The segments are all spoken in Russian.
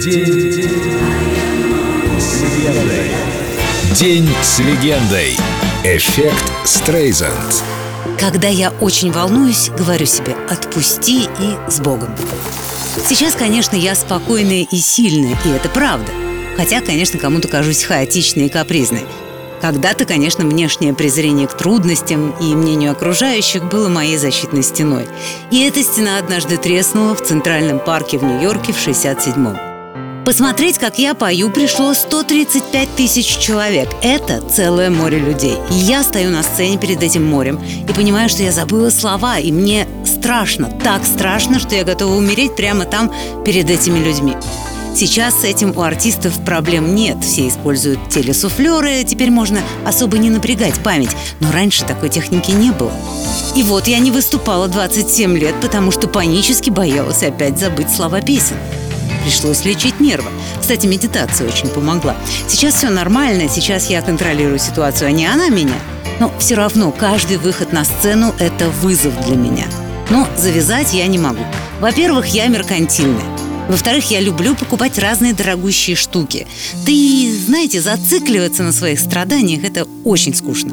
День с легендой. Эффект Стрейзанд. Когда я очень волнуюсь, говорю себе «отпусти и с Богом». Сейчас, конечно, я спокойная и сильная, и это правда. Хотя, конечно, кому-то кажусь хаотичной и капризной. Когда-то, конечно, внешнее презрение к трудностям и мнению окружающих было моей защитной стеной. И эта стена однажды треснула в Центральном парке в Нью-Йорке в 67-м. Посмотреть, как я пою, пришло 135 тысяч человек. Это целое море людей. И я стою на сцене перед этим морем и понимаю, что я забыла слова, и мне страшно, так страшно, что я готова умереть прямо там перед этими людьми. Сейчас с этим у артистов проблем нет. Все используют телесуфлеры, теперь можно особо не напрягать память. Но раньше такой техники не было. И вот я не выступала 27 лет, потому что панически боялась опять забыть слова песен. Пришлось лечить нервы. Кстати, медитация очень помогла. Сейчас все нормально, сейчас я контролирую ситуацию, а не она меня. Но все равно каждый выход на сцену – это вызов для меня. Но завязать я не могу. Во-первых, я меркантильная. Во-вторых, я люблю покупать разные дорогущие штуки. Да и, знаете, зацикливаться на своих страданиях – это очень скучно.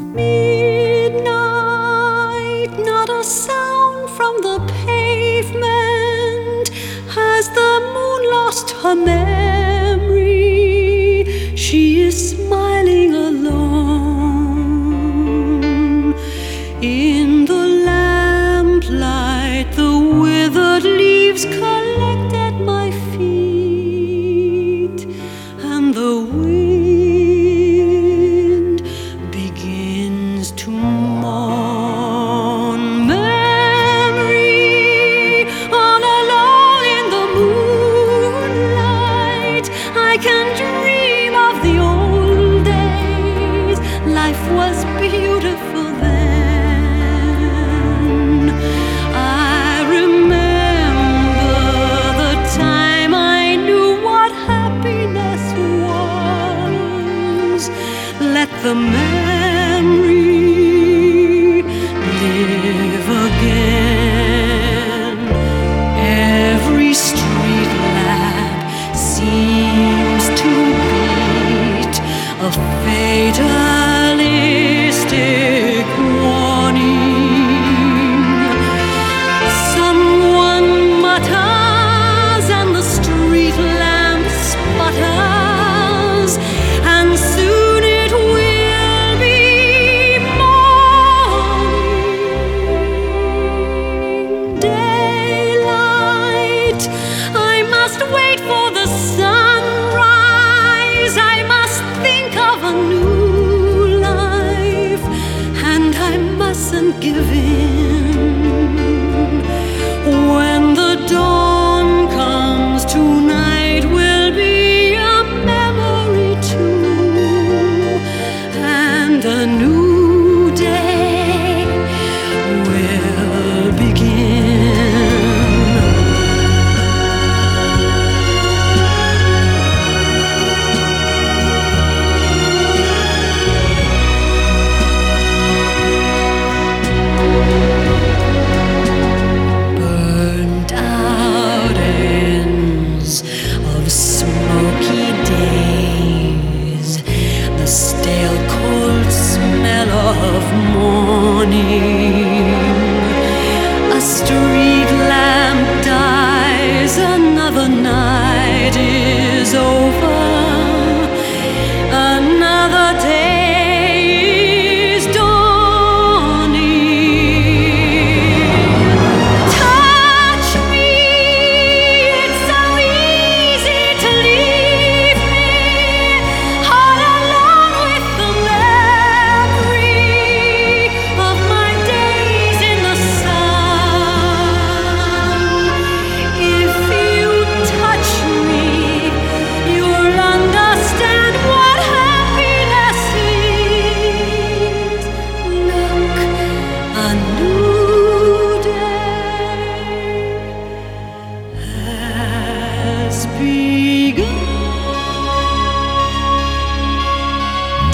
She is smiling alone in the lamplight. The withered leaves collect was beautiful the day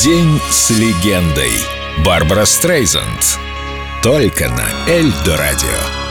День с легендой. Барбара Стрейзанд. Только на Эльдо радио.